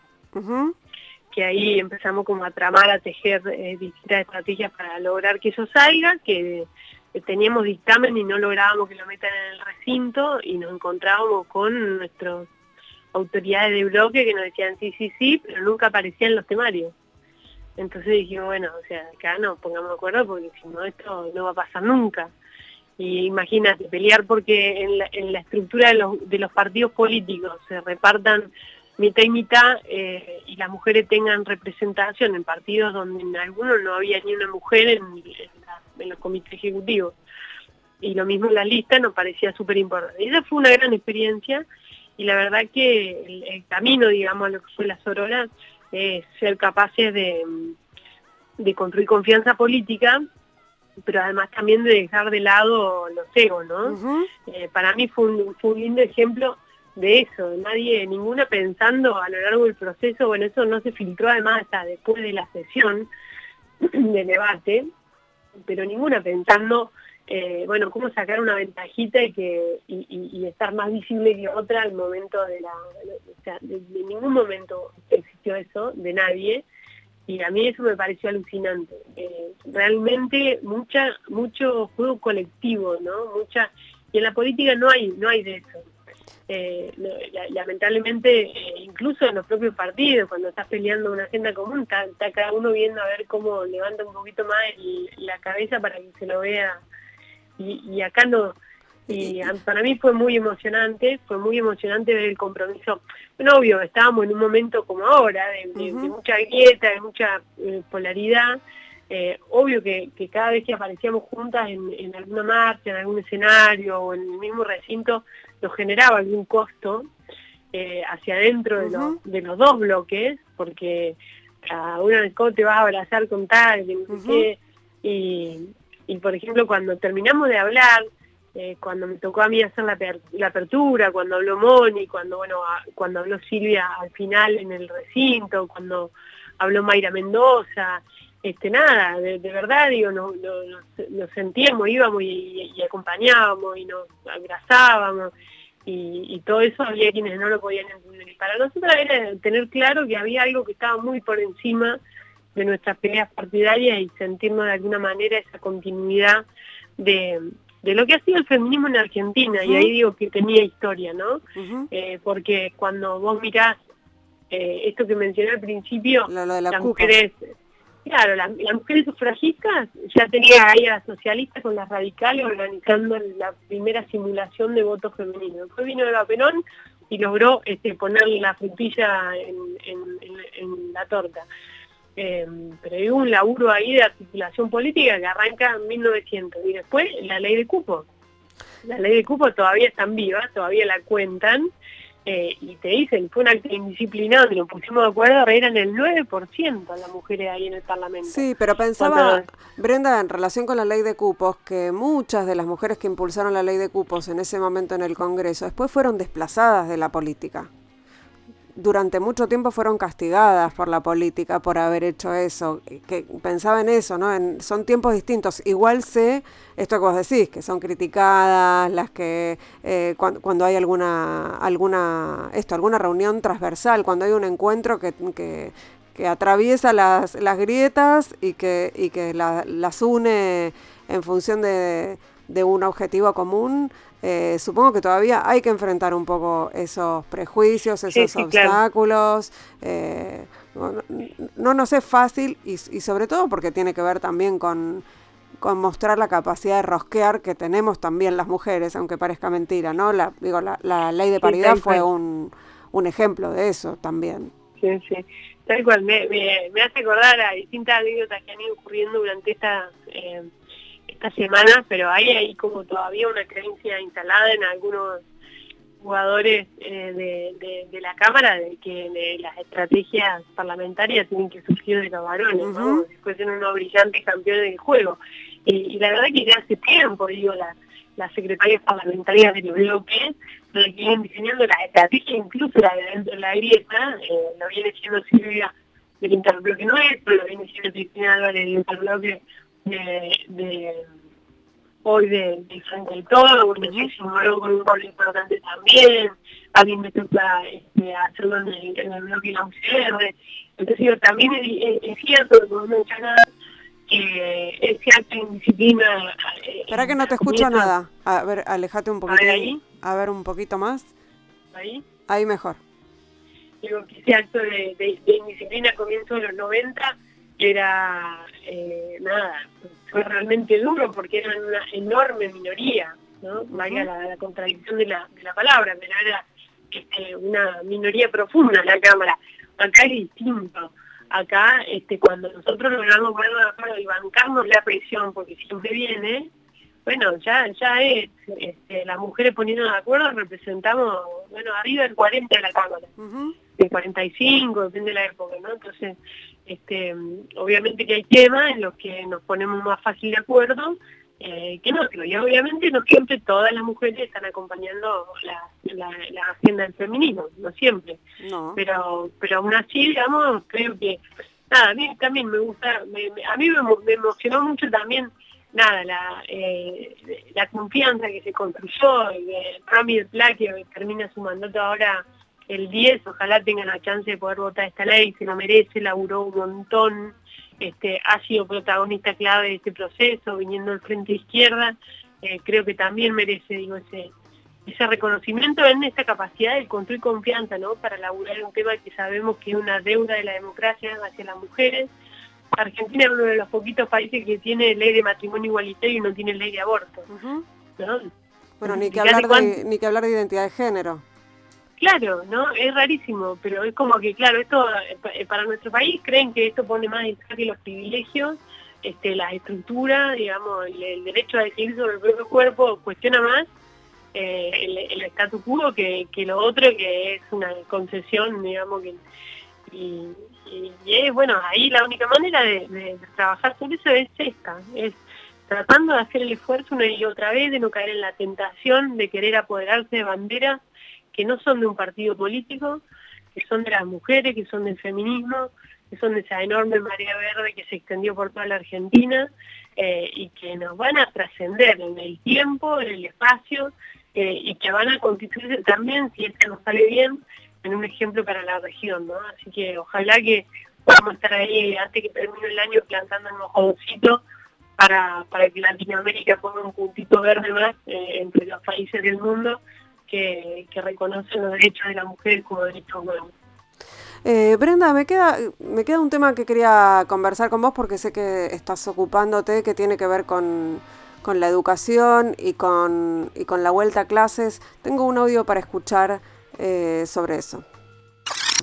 que ahí empezamos como a tramar, a tejer distintas estrategias para lograr que eso salga, que teníamos dictamen y no lográbamos que lo metan en el recinto y nos encontrábamos con nuestras autoridades de bloque que nos decían sí, sí, sí, pero nunca aparecían los temarios. Entonces dijimos, bueno, o sea, acá no pongamos de acuerdo porque si no esto no va a pasar nunca. Y imagínate, pelear porque en la, en la estructura de los, de los partidos políticos se repartan mitad y mitad eh, y las mujeres tengan representación en partidos donde en algunos no había ni una mujer en, en, los comités ejecutivos. Y lo mismo en la lista nos parecía súper importante. Esa fue una gran experiencia y la verdad que el, camino, digamos, a lo que fue la Sorora es ser capaces de, de construir confianza política pero además también de dejar de lado los egos, ¿no? Eh, para mí fue un, fue un lindo ejemplo de eso, nadie, ninguna pensando a lo largo del proceso, bueno, eso no se filtró además hasta después de la sesión de debate, pero ninguna pensando, eh, bueno, cómo sacar una ventajita y, que, y, estar más visible que otra al momento de la... O sea, de, ningún momento existió eso, de nadie, y a mí eso me pareció alucinante. Eh, realmente mucha mucho juego colectivo, ¿no? Mucha y en la política no hay no hay de eso. Eh, lamentablemente, incluso en los propios partidos, cuando estás peleando una agenda común, está, cada uno viendo a ver cómo levanta un poquito más la cabeza para que se lo vea. Y, acá no. Y para mí fue muy emocionante, fue muy emocionante ver el compromiso. Bueno, obvio, estábamos en un momento como ahora, de, mucha grieta, de mucha eh, polaridad. obvio que, cada vez que aparecíamos juntas en, en, alguna marcha, en algún escenario o en el mismo recinto, nos generaba algún costo eh, hacia adentro de, de, los dos bloques, porque a una vez te vas a abrazar con tal, y, y, por ejemplo cuando terminamos de hablar, eh, cuando me tocó a mí hacer la, apertura, cuando habló Moni, cuando bueno, cuando habló Silvia al final en el recinto, cuando habló Mayra Mendoza, este nada, de, verdad digo, nos, sentíamos, íbamos y, acompañábamos y nos abrazábamos y, todo eso había quienes no lo podían entender. Y para nosotros era tener claro que había algo que estaba muy por encima de nuestras peleas partidarias y sentirnos de alguna manera esa continuidad de, de lo que ha sido el feminismo en Argentina, y ahí digo que tenía historia, ¿no? Eh, porque cuando vos mirás eh, esto que mencioné al principio, las mujeres Claro, las mujeres sufragistas ya tenía ahí a las socialistas con las radicales organizando la primera simulación de voto femenino. Después vino Eva Perón y logró este, poner la frutilla en, la torta. Eh, pero hay un laburo ahí de articulación política que arranca en 1900 y después la ley de cupo. La ley de cupo todavía están vivas, todavía la cuentan eh, y te dicen, fue un acto indisciplinado, y nos pusimos de acuerdo, eran el 9% las mujeres ahí en el Parlamento. Sí, pero pensaba, Brenda, en relación con la ley de cupos, que muchas de las mujeres que impulsaron la ley de cupos en ese momento en el Congreso, después fueron desplazadas de la política durante mucho tiempo fueron castigadas por la política por haber hecho eso. Que pensaba en eso, ¿no? En, son tiempos distintos. Igual sé esto que vos decís, que son criticadas, las que eh, cuando, hay alguna alguna esto, alguna reunión transversal, cuando hay un encuentro que, que, que atraviesa las, las grietas y que, y que las une en función de de un objetivo común, eh, supongo que todavía hay que enfrentar un poco esos prejuicios, esos obstáculos. Eh, no, nos es fácil y, sobre todo porque tiene que ver también con, mostrar la capacidad de rosquear que tenemos también las mujeres, aunque parezca mentira, ¿no? La, digo, la, ley de paridad fue un, un ejemplo de eso también. Sí, sí. Tal cual, me, me, hace acordar a distintas anécdotas que han ido ocurriendo durante esta... Eh, esta semana, pero hay ahí como todavía una creencia instalada en algunos jugadores eh, de, la Cámara de que las estrategias parlamentarias tienen que surgir de los varones, ¿no? Después de unos brillantes campeones del juego. Y, la verdad que ya hace tiempo, digo, las, las secretarias parlamentarias del bloque lo que vienen diseñando las estrategias, incluso la de dentro de la grieta, eh, lo viene siendo Silvia del interbloque nuestro, lo viene siendo Cristina Álvarez del interbloque de, hoy de, de Frente del Todo, porque se sumó con un rol importante también, alguien me toca este, hacerlo en el, en el bloque de la UCR. Entonces también es, cierto, como mencionaba, que ese acto de indisciplina... Eh, Espera que no te escucho nada. A ver, alejate un poquito. A ver, ahí. A ver un poquito más. Ahí. Ahí mejor. Digo que ese acto de, de, de indisciplina comienzo de los 90 era, eh, nada, fue realmente duro porque era una enorme minoría, ¿no? Vaya la, contradicción de la, de la palabra, pero era este, una minoría profunda en la Cámara. Acá es distinto. Acá, este, cuando nosotros logramos ponernos de acuerdo y bancarnos la presión, porque siempre viene, bueno, ya ya es, este, las mujeres poniendo de acuerdo representamos, bueno, arriba del 40 de la Cámara, el 45, depende de la época, ¿no? Entonces, este, obviamente que hay temas en los que nos ponemos más fácil de acuerdo eh, que otros. Y obviamente no siempre todas las mujeres están acompañando la, agenda del feminismo, no siempre. Pero, pero aún así, digamos, creo que, nada, a mí también me gusta, a mí me, emocionó mucho también, nada, la, eh, la confianza que se construyó, eh, Rami Pla que termina su mandato ahora el 10, ojalá tengan la chance de poder votar esta ley, se lo merece, laburó un montón, este, ha sido protagonista clave de este proceso, viniendo del frente izquierda, eh, creo que también merece digo, ese, ese reconocimiento en esta capacidad de construir confianza ¿no? para laburar un tema que sabemos que es una deuda de la democracia hacia las mujeres. Argentina es uno de los poquitos países que tiene ley de matrimonio igualitario y no tiene ley de aborto. Bueno, ni que, hablar de, ni que hablar de identidad de género. Claro, ¿no? Es rarísimo, pero es como que, claro, esto eh, para nuestro país creen que esto pone más en que los privilegios, este, las estructuras, digamos, el, derecho a decidir sobre el propio cuerpo cuestiona más eh, el, el quo que, lo otro, que es una concesión, digamos, que y, es, bueno, ahí la única manera de, de, trabajar sobre eso es esta, es tratando de hacer el esfuerzo una y otra vez, de no caer en la tentación de querer apoderarse de banderas que no son de un partido político, que son de las mujeres, que son del feminismo, que son de esa enorme marea verde que se extendió por toda la Argentina eh, y que nos van a trascender en el tiempo, en el espacio eh, y que van a constituirse también, si es que nos sale bien, en un ejemplo para la región. ¿no? Así que ojalá que podamos estar ahí antes que termine el año plantando un mojoncito para, para que Latinoamérica ponga un puntito verde más eh, entre los países del mundo que, reconocen los derechos de la mujer como derechos humanos. Eh, Brenda, me queda, me queda un tema que quería conversar con vos porque sé que estás ocupándote, que tiene que ver con, la educación y con, y con la vuelta a clases. Tengo un audio para escuchar eh, sobre eso.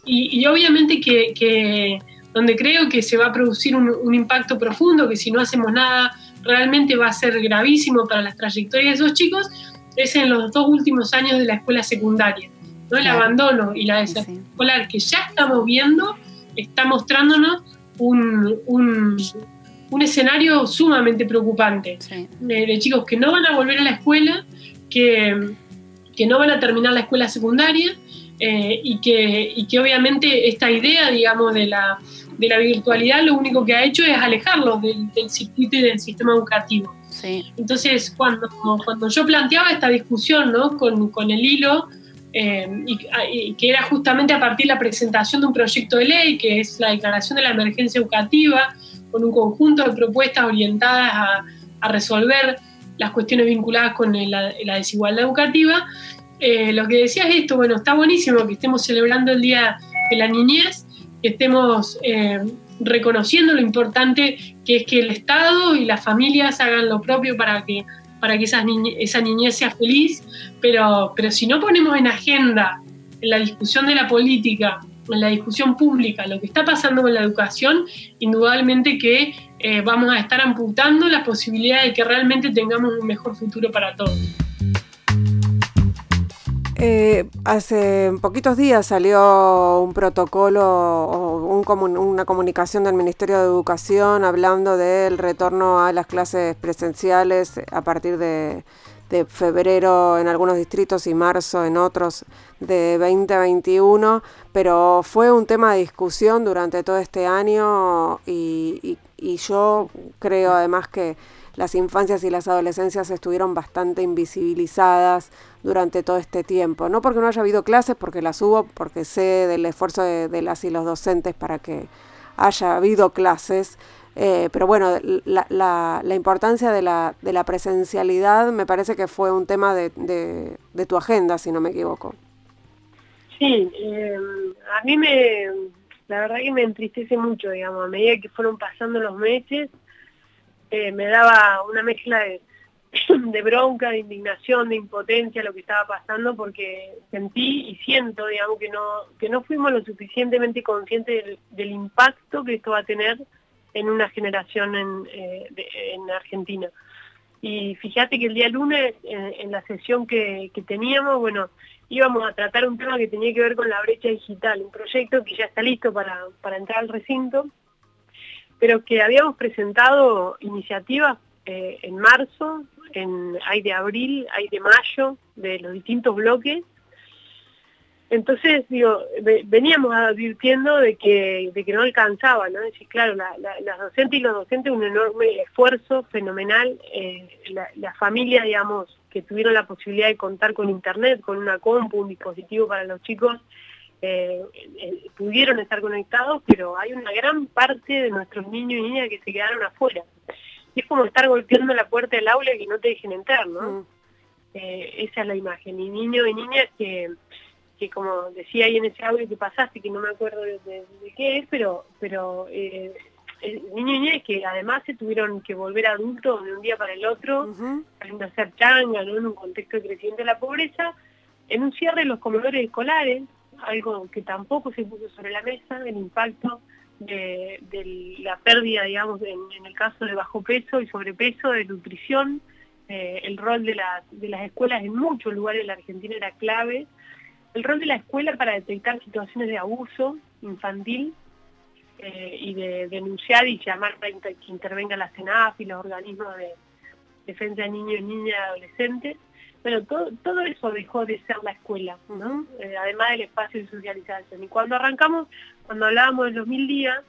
Y, obviamente que, donde creo que se va a producir un, un, impacto profundo, que si no hacemos nada realmente va a ser gravísimo para las trayectorias de esos chicos, es en los dos últimos años de la escuela secundaria. ¿no? El abandono y la deserción escolar que ya estamos viendo está mostrándonos un, un, escenario sumamente preocupante de, chicos que no van a volver a la escuela, que, que no van a terminar la escuela secundaria eh, y, que, y que obviamente esta idea, digamos, de la, de la virtualidad lo único que ha hecho es alejarlos del, del circuito y del sistema educativo. Entonces, cuando, cuando yo planteaba esta discusión ¿no? con, con el hilo, eh, y, que era justamente a partir de la presentación de un proyecto de ley, que es la declaración de la emergencia educativa, con un conjunto de propuestas orientadas a, a resolver las cuestiones vinculadas con la, desigualdad educativa. Eh, lo que decía es esto, bueno, está buenísimo que estemos celebrando el Día de la Niñez, que estemos eh, reconociendo lo importante que es que el Estado y las familias hagan lo propio para que, para que esa niñez sea feliz, pero, pero si no ponemos en agenda, en la discusión de la política, en la discusión pública, lo que está pasando con la educación, indudablemente que eh, vamos a estar amputando la posibilidad de que realmente tengamos un mejor futuro para todos. Eh, hace poquitos días salió un protocolo o una comunicación del Ministerio de Educación hablando del retorno a las clases presenciales a partir de, de febrero en algunos distritos y marzo en otros de 2021, pero fue un tema de discusión durante todo este año y, yo creo además que las infancias y las adolescencias estuvieron bastante invisibilizadas durante todo este tiempo. No porque no haya habido clases, porque las hubo, porque sé del esfuerzo de las y los docentes para que haya habido clases, eh, pero bueno, la, la, importancia de la, de la presencialidad me parece que fue un tema de, de, tu agenda, si no me equivoco. Sí, eh, a mí me, la verdad que me entristece mucho, digamos, a medida que fueron pasando los meses, eh, me daba una mezcla de, bronca, de indignación, de impotencia lo que estaba pasando porque sentí y siento, digamos, que no, que no fuimos lo suficientemente conscientes del, impacto que esto va a tener en una generación en, eh, en Argentina. Y fíjate que el día lunes, en, la sesión que, teníamos, bueno, íbamos a tratar un tema que tenía que ver con la brecha digital, un proyecto que ya está listo para, para entrar al recinto, pero que habíamos presentado iniciativas eh, en marzo, hay de abril, hay de mayo, de los distintos bloques, entonces, digo, veníamos advirtiendo de que, de que no alcanzaba, ¿no? Claro, las docentes y los docentes un enorme esfuerzo fenomenal, eh, la, familia, digamos, que tuvieron la posibilidad de contar con internet, con una compu, un dispositivo para los chicos, eh, eh, pudieron estar conectados, pero hay una gran parte de nuestros niños y niñas que se quedaron afuera. Y es como estar golpeando la puerta del aula y que no te dejen entrar, ¿no? Mm. esa es la imagen. Y niños y niñas que que como decía ahí en ese audio que pasaste, que no me acuerdo de, qué es, pero, pero eh, niños y que además se tuvieron que volver adultos de un día para el otro, uh hacer changa, ¿no? en un contexto creciente de la pobreza, en un cierre de los comedores escolares, algo que tampoco se puso sobre la mesa, el impacto de, la pérdida, digamos, en, el caso de bajo peso y sobrepeso, de nutrición, eh, el rol de las, escuelas en muchos lugares de la Argentina era clave, el rol de la escuela para detectar situaciones de abuso infantil eh, y de denunciar y llamar para que intervenga la CENAF y los organismos de defensa de niños, niñas adolescentes. Bueno, todo, todo eso dejó de ser la escuela, ¿no? Eh, además del espacio de socialización. Y cuando arrancamos, cuando hablábamos de los mil días,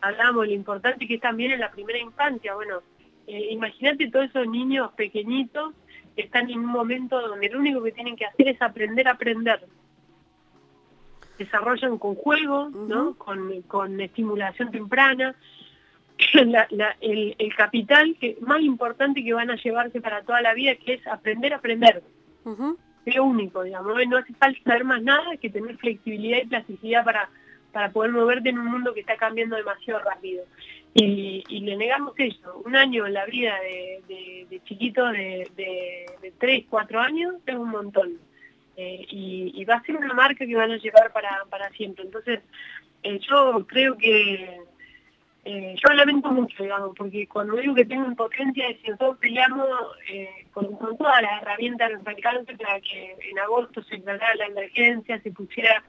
hablábamos de lo importante que es también en la primera infancia. Bueno, eh, imagínate todos esos niños pequeñitos que están en un momento donde lo único que tienen que hacer es aprender a aprender desarrollan con juego, ¿no? con, estimulación temprana. el, capital que más importante que van a llevarse para toda la vida, que es aprender a aprender. Es lo único, digamos. No hace falta saber más nada que tener flexibilidad y plasticidad para, para poder moverte en un mundo que está cambiando demasiado rápido. Y, le negamos eso. Un año en la vida de, de, chiquitos de, de, de 3, 4 años es un montón. Eh, y, va a ser una marca que van a llevar para, para siempre. Entonces, eh, yo creo que, eh, yo lamento mucho, digamos, porque cuando digo que tengo impotencia es que nosotros peleamos con, todas las herramientas alcance para que en agosto se declarara la emergencia, se pusiera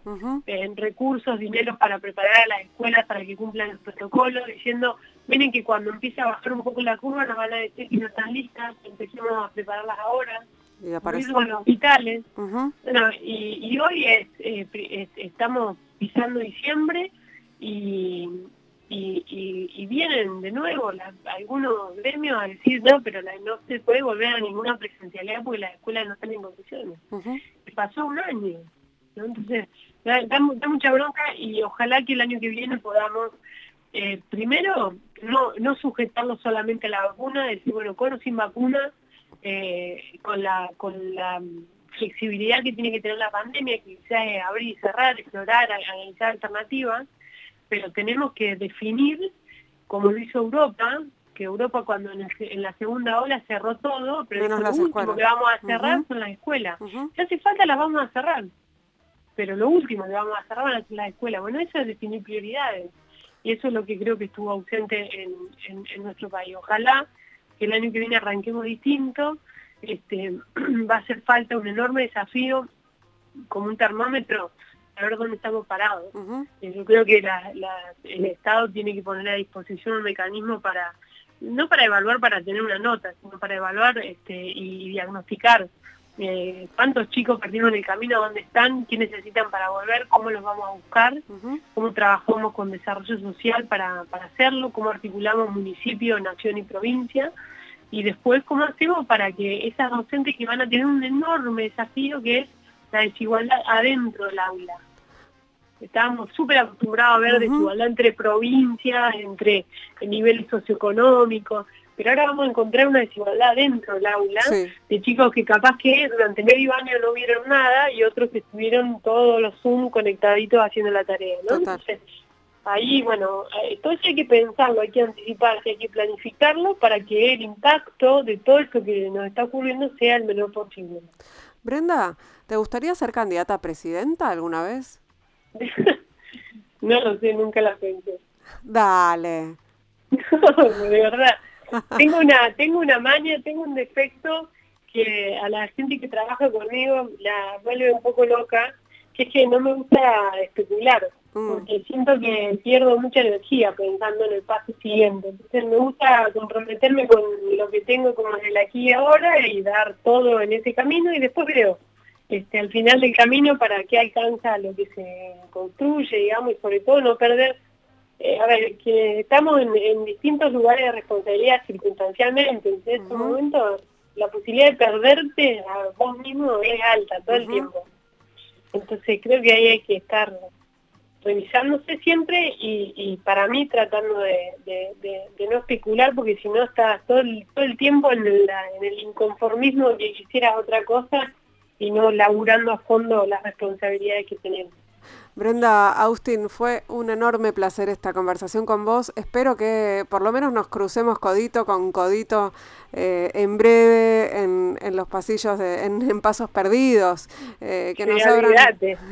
en recursos, dinero para preparar a las escuelas para que cumplan el protocolo, diciendo, miren que cuando empiece a bajar un poco la curva nos van a decir que no están listas, empecemos a prepararlas ahora y con los hospitales. y, hoy es, estamos pisando diciembre y, y, vienen de nuevo algunos gremios a decir, no, pero no se puede volver a ninguna presencialidad porque las escuelas no están en condiciones. Pasó un año. Entonces, da, mucha bronca y ojalá que el año que viene podamos, eh, primero, no, no sujetarnos solamente a la vacuna, decir, bueno, con o sin vacuna, eh, con la con la flexibilidad que tiene que tener la pandemia, que sea abrir y cerrar, explorar, analizar alternativas, pero tenemos que definir, como lo hizo Europa, que Europa cuando en, la segunda ola cerró todo, pero lo último que vamos a cerrar son las escuelas. Si hace falta las vamos a cerrar, pero lo último que vamos a cerrar van a ser las escuelas. Bueno, eso es definir prioridades. Y eso es lo que creo que estuvo ausente en, nuestro país. Ojalá que el año que viene arranquemos distinto. Este, va a hacer falta un enorme desafío como un termómetro a ver dónde estamos parados. Yo creo que el Estado tiene que poner a disposición un mecanismo para no para evaluar para tener una nota, sino para evaluar este, y diagnosticar eh, cuántos chicos perdieron el camino, dónde están, qué necesitan para volver, cómo los vamos a buscar, cómo trabajamos con desarrollo social para, para hacerlo, cómo articulamos municipio, nación y provincia, y después cómo hacemos para que esas docentes que van a tener un enorme desafío que es la desigualdad adentro del aula estábamos súper acostumbrados a ver desigualdad entre provincias, entre niveles socioeconómicos, pero ahora vamos a encontrar una desigualdad dentro del aula de chicos que capaz que durante medio año no vieron nada y otros que estuvieron todos los Zoom conectaditos haciendo la tarea, ¿no? Entonces, ahí, bueno, eh, todo eso hay que pensarlo, hay que anticiparse, hay que planificarlo para que el impacto de todo esto que nos está ocurriendo sea el menor posible. Brenda, ¿te gustaría ser candidata a presidenta alguna vez? no lo sé, nunca la pensé. Dale. de verdad. Tengo una, tengo una maña, tengo un defecto que a la gente que trabaja conmigo la vuelve un poco loca, que es que no me gusta especular, mm. porque siento que pierdo mucha energía pensando en el paso siguiente. Entonces me gusta comprometerme con lo que tengo como en el aquí y ahora y dar todo en ese camino y después veo este, al final del camino para que alcanza lo que se construye, digamos, y sobre todo no perder, eh, a ver, que estamos en, distintos lugares de responsabilidad circunstancialmente, en este momento la posibilidad de perderte a vos mismo es alta todo el tiempo. Entonces creo que ahí hay que estar revisándose siempre y, para mí tratando de, no especular porque si no estás todo el, todo el tiempo en, en el inconformismo que quisieras otra cosa y no laburando a fondo las responsabilidades que tenemos. Brenda Austin, fue un enorme placer esta conversación con vos. Espero que por lo menos nos crucemos codito con codito eh, en breve en, los pasillos, de, en, pasos perdidos, eh, que, nos abran,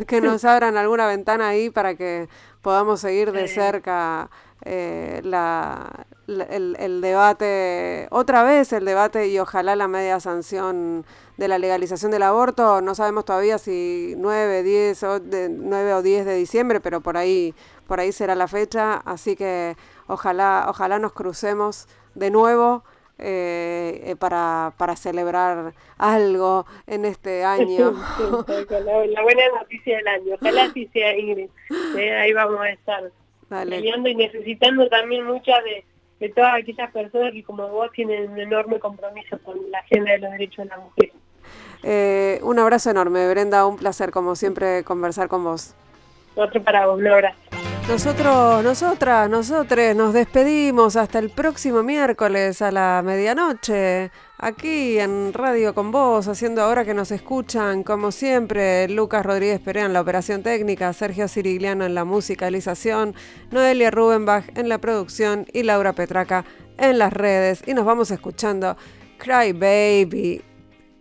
que nos abran alguna ventana ahí para que podamos seguir de cerca eh, la, el, debate, otra vez el debate y ojalá la media sanción de la legalización del aborto. No sabemos todavía si 9, 10 o, de, 9 o 10 de diciembre, pero por ahí, por ahí será la fecha. Así que ojalá, ojalá nos crucemos de nuevo. Eh, para, para celebrar algo en este año. la, buena noticia del año, ojalá sí sea Ingrid, eh, ahí vamos a estar peleando y necesitando también muchas de, de todas aquellas personas que como vos tienen un enorme compromiso con la agenda de los derechos de la mujer. Eh, un abrazo enorme, Brenda, un placer como siempre conversar con vos. Otro para vos, un abrazo. Nosotros, nosotras, nosotros nos despedimos hasta el próximo miércoles a la medianoche, aquí en Radio con Vos, haciendo ahora que nos escuchan, como siempre, Lucas Rodríguez Perea en la operación técnica, Sergio Cirigliano en la musicalización, Noelia Rubenbach en la producción y Laura Petraca en las redes. Y nos vamos escuchando Cry Baby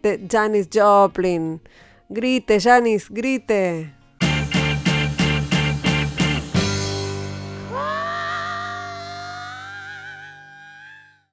de Janis Joplin. Grite, Janis, grite.